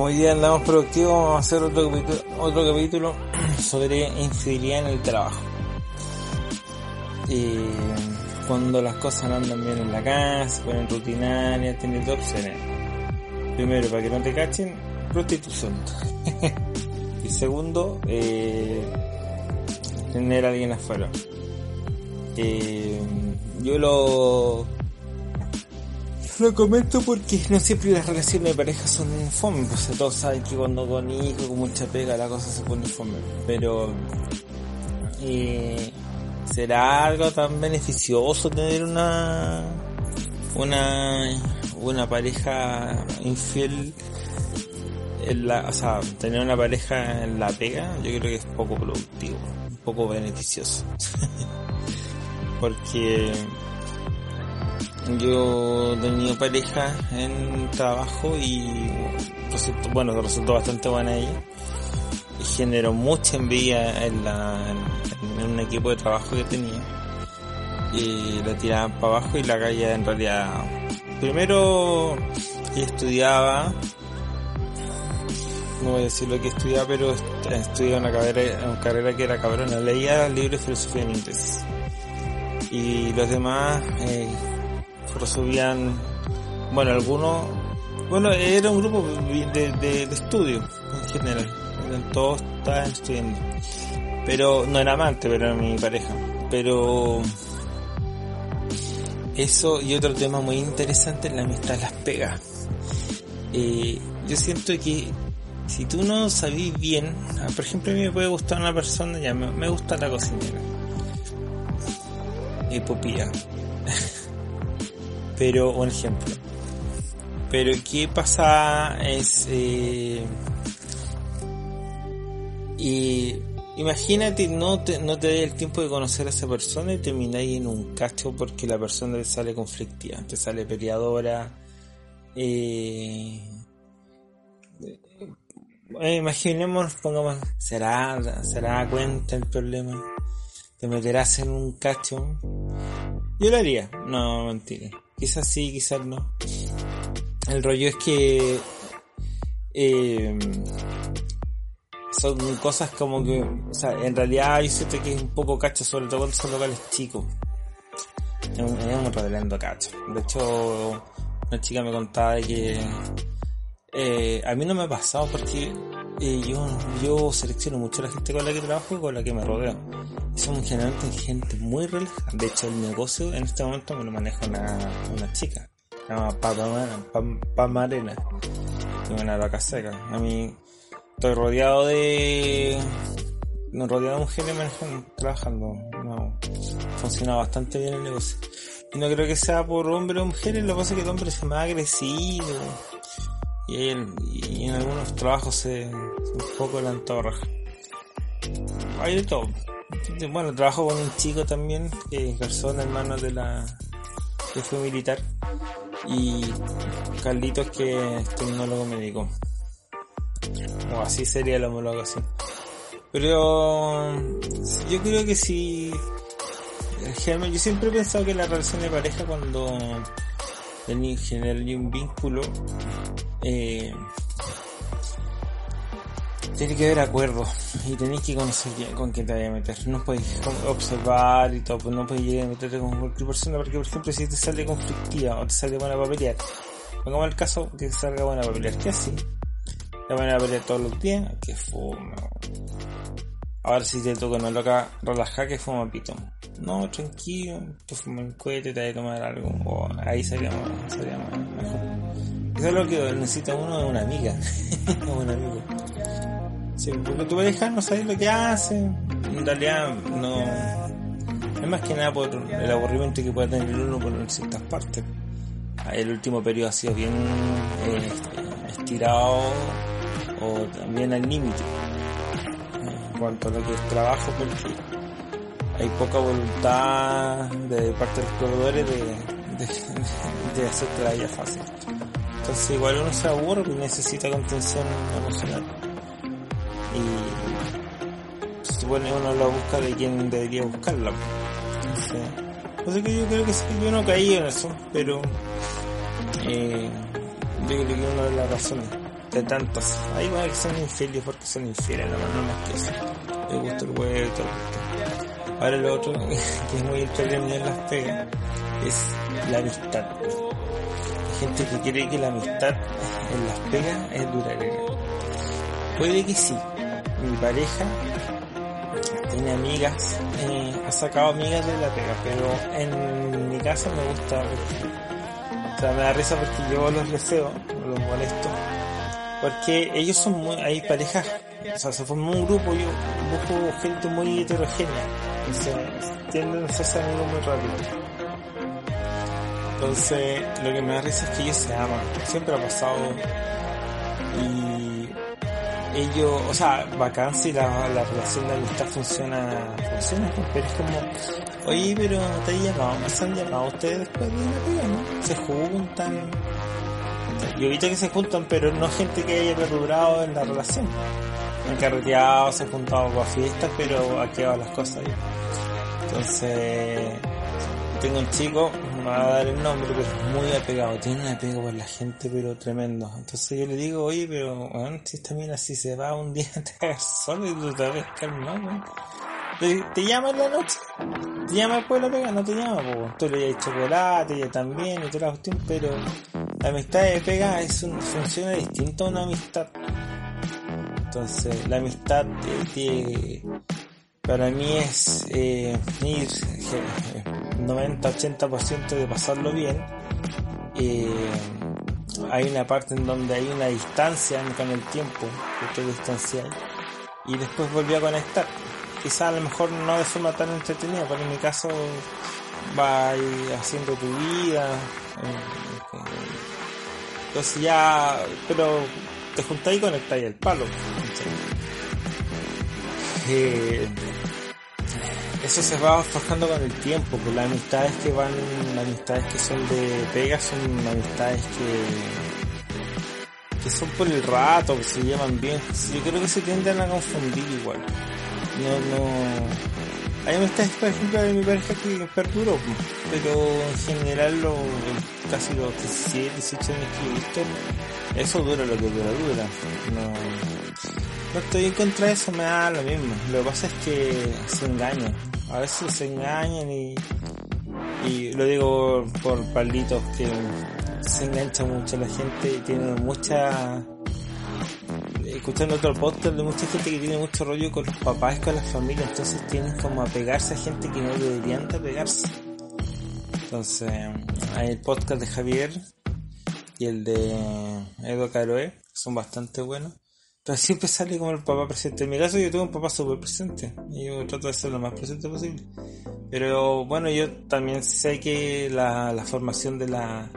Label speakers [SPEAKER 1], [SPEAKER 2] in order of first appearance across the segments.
[SPEAKER 1] Como hoy día andamos productivos, vamos a hacer otro capítulo, otro capítulo sobre infidelidad en el trabajo. Y cuando las cosas no andan bien en la casa, ponen rutinarias, tienes dos opciones. Primero, para que no te cachen, prostitución. y segundo, eh, tener a alguien afuera. Eh, yo lo lo comento porque no siempre las relaciones de pareja son fome, pues todos saben que cuando con hijos, con mucha pega, la cosa se pone fome. Pero eh, será algo tan beneficioso tener una una una pareja infiel en la, o sea, tener una pareja en la pega, yo creo que es poco productivo, poco beneficioso. porque yo tenido pareja en trabajo y resultó, bueno, resultó bastante buena ella. Y generó mucha envidia en, un equipo de trabajo que tenía. Y la tiraban para abajo y la calle en realidad... Primero estudiaba, no voy a decir lo que estudiaba, pero estudiaba una carrera, una carrera que era cabrona. Leía libros de filosofía en inglés. Y los demás eh, resolvían, bueno, algunos, bueno, era un grupo de, de, estudio en general, todos estaban estudiando, pero no era amante, pero era mi pareja, pero eso y otro tema muy interesante es la amistad las pegas. Eh, yo siento que si tú no sabís bien, ah, por ejemplo a mí me puede gustar una persona, ya me, me gusta la cocinera, y popía pero, un ejemplo. Pero ¿qué pasa es... Eh, y imagínate, no te, no te el tiempo de conocer a esa persona y termináis en un cacho porque la persona te sale conflictiva, te sale peleadora. Eh, eh, imaginemos, pongamos, será, será cuenta el problema. Te meterás en un cacho. Yo lo haría, no mentira. Quizás sí, quizás no. El rollo es que eh, son cosas como que, o sea, en realidad yo siento que es un poco cacho, sobre todo cuando son locales chicos. Es un, reverendo cacho. De hecho, una chica me contaba de que eh, a mí no me ha pasado porque eh, yo, yo selecciono mucho la gente con la que trabajo y con la que me rodeo. Somos generalmente gente muy relajada. De hecho, el negocio en este momento me lo maneja una, una chica. Se llama Pamarena. Tengo una vaca seca. A mí estoy rodeado de... No, rodeado de mujeres manejando, trabajando. No, funciona bastante bien el negocio. Y no creo que sea por hombre o mujeres, lo que pasa es que el hombre es más agresivo y, en algunos trabajos se, un poco la antorra. Hay de todo. Bueno, trabajo con un chico también, que es hermano de la que fue militar, y Carlitos que es tecnólogo médico. O así sería la homologación. Pero yo creo que si yo siempre he pensado que la relación de pareja cuando genera un vínculo eh, tiene que haber acuerdos y tenéis que conocer con quién te vaya a meter. No podéis observar y todo, pues no podéis llegar a meterte con cualquier persona porque, por ejemplo, si te sale conflictiva o te sale buena para pongamos el caso que te salga buena para pelear, ¿qué así? ¿Te van a pelear todos los días? Que fuma. Ahora si te toca una loca relajada que fuma pito. No, tranquilo, tú fumas un cohete, te vas a tomar algo. O ahí sería, sería mejor. Eso es lo que necesita uno de una amiga. un amigo. Sí, porque tu pareja no sabes lo que hace. En realidad no. Es más que nada por el aburrimiento que puede tener uno por ciertas partes. El último periodo ha sido bien eh, estirado o también al límite. En cuanto a lo que es trabajo, porque hay poca voluntad de parte de los proveedores de, de, de la vida fácil. Entonces igual uno se aburre y necesita contención emocional. Y se supone uno la busca de quien debería buscarla. Entonces, que yo creo que sí, yo no caí en eso, pero eh, yo creo que una de las razones. de tantos. Hay bueno que son infieles porque son infieles, no, no más que eso. Me gusta el huevo y todo. Ahora lo otro que es muy entretenido en las pegas es la amistad. Gente que cree que la amistad en las pegas es duradera. Puede que sí. Mi pareja tiene amigas, eh, ha sacado amigas de la pega, pero en mi caso me gusta, o sea, me da risa porque yo los deseo, los molesto, porque ellos son muy, hay parejas, o sea, se forma un grupo, yo busco gente muy heterogénea, entonces tienden a hacerse amigos muy rápido. Entonces, lo que me da risa es que ellos se aman, siempre ha pasado y ellos, o sea, bacán si la, la relación de amistad funciona, funciona, pues, pero es como, oye, pero no te he llamado, se han llamado ustedes después de una vida, ¿no? Se juntan, y ahorita que se juntan, pero no gente que haya perdurado en la relación. Han carreteado, se han juntado para fiestas, pero ha quedado las cosas ahí. Entonces, tengo un chico, no va a dar el nombre, pero es muy apegado, tiene un apego por la gente, pero tremendo. Entonces yo le digo, oye, pero bueno, si esta mina si se va un día hagas solo y tú te vas a calmar, te, te, llama en la noche, te llama después de la pega, no te llama, pues tú le das chocolate, ella también y toda la cuestión, pero la amistad de pega es un, funciona distinto a una amistad. Entonces, la amistad eh, para mí es eh, ir 90-80% de pasarlo bien. Eh, hay una parte en donde hay una distancia con el tiempo, que te distancias, y después volví a conectar. Quizás a lo mejor no de forma tan entretenida, pero en mi caso va haciendo tu vida. Eh, entonces ya, pero te juntáis y conectáis el palo. Eh, eso se va forjando con el tiempo, pues las amistades que van, las amistades que son de pega son amistades que, que son por el rato, que se llevan bien. Yo creo que se tienden a confundir igual. No, no. Hay amistades, por ejemplo, de mi pareja que perduró, pero en general lo, casi los 17, 18 años que he visto, eso dura lo que dura, dura. No, no estoy en contra de eso, me da lo mismo. Lo que pasa es que se engañan. A veces se engañan y, y lo digo por palitos que se engancha mucho la gente y tiene mucha escuchando otro podcast de mucha gente que tiene mucho rollo con los papás con las familias, entonces tienen como a pegarse a gente que no deberían de pegarse. Entonces, hay el podcast de Javier y el de Edo Caroe, son bastante buenos. Pero siempre sale como el papá presente. En mi caso yo tengo un papá súper presente. Y yo trato de ser lo más presente posible. Pero bueno, yo también sé que la, la formación de la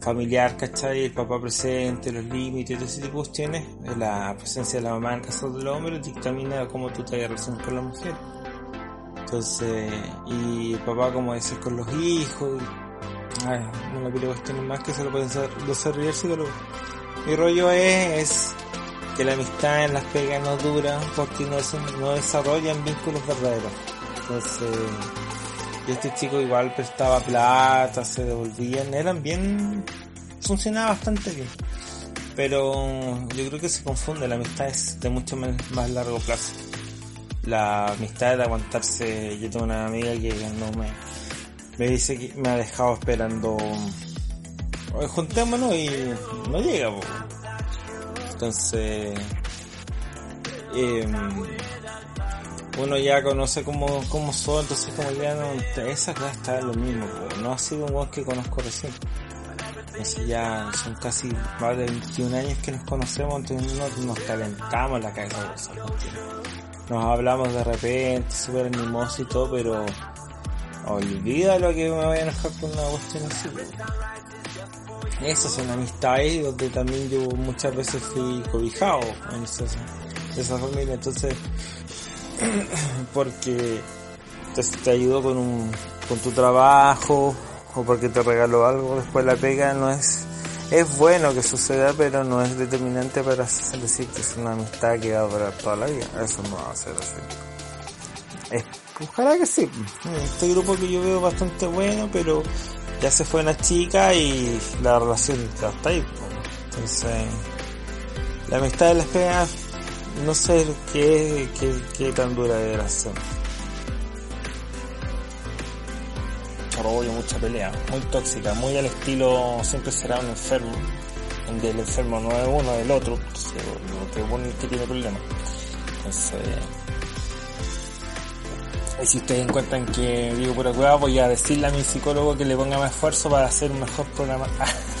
[SPEAKER 1] familiar, ¿cachai? El papá presente, los límites, todo ese tipo de cuestiones, la presencia de la mamá en casa del hombre dictamina cómo tú te relacionas con la mujer. Entonces, y el papá, como decís, con los hijos, ay, una pila de cuestiones más que se lo pueden desarrollar, pero mi rollo es, es que la amistad en las pegas no dura porque no, no desarrollan vínculos verdaderos. Entonces, y este chico igual prestaba plata, se devolvían, eran bien, funcionaba bastante bien. Pero yo creo que se confunde, la amistad es de mucho más largo plazo. La amistad de aguantarse, yo tengo una amiga que no me, me dice que me ha dejado esperando, juntémonos y no llega, entonces, eh, uno ya conoce cómo, cómo son, entonces como ya no interesa, ya está lo mismo, no ha sido un buen que conozco recién. Entonces ya son casi más de 21 años que nos conocemos, entonces nos, nos calentamos la cabeza. Nos hablamos de repente, súper animoso y todo, pero olvida lo que me voy a enojar con una cuestión así. Esas son amistades donde también yo muchas veces fui cobijado en esa familia, entonces porque te, ayudó con un, con tu trabajo o porque te regaló algo después la pega no es es bueno que suceda pero no es determinante para decir que es una amistad que va a durar toda la vida. Eso no va a ser así. Es, ojalá que sí. Este grupo que yo veo bastante bueno pero ya se fue una chica y la relación está ahí entonces La amistad de las pegas, no sé qué, qué, qué tan dura deberá ser. Mucho rollo, mucha pelea, muy tóxica, muy al estilo siempre será un enfermo, donde el enfermo no es uno, es el otro, lo que es bueno es que tiene problemas. Entonces, y si ustedes encuentran que digo pura cueva, voy a decirle a mi psicólogo que le ponga más esfuerzo para hacer un mejor programa.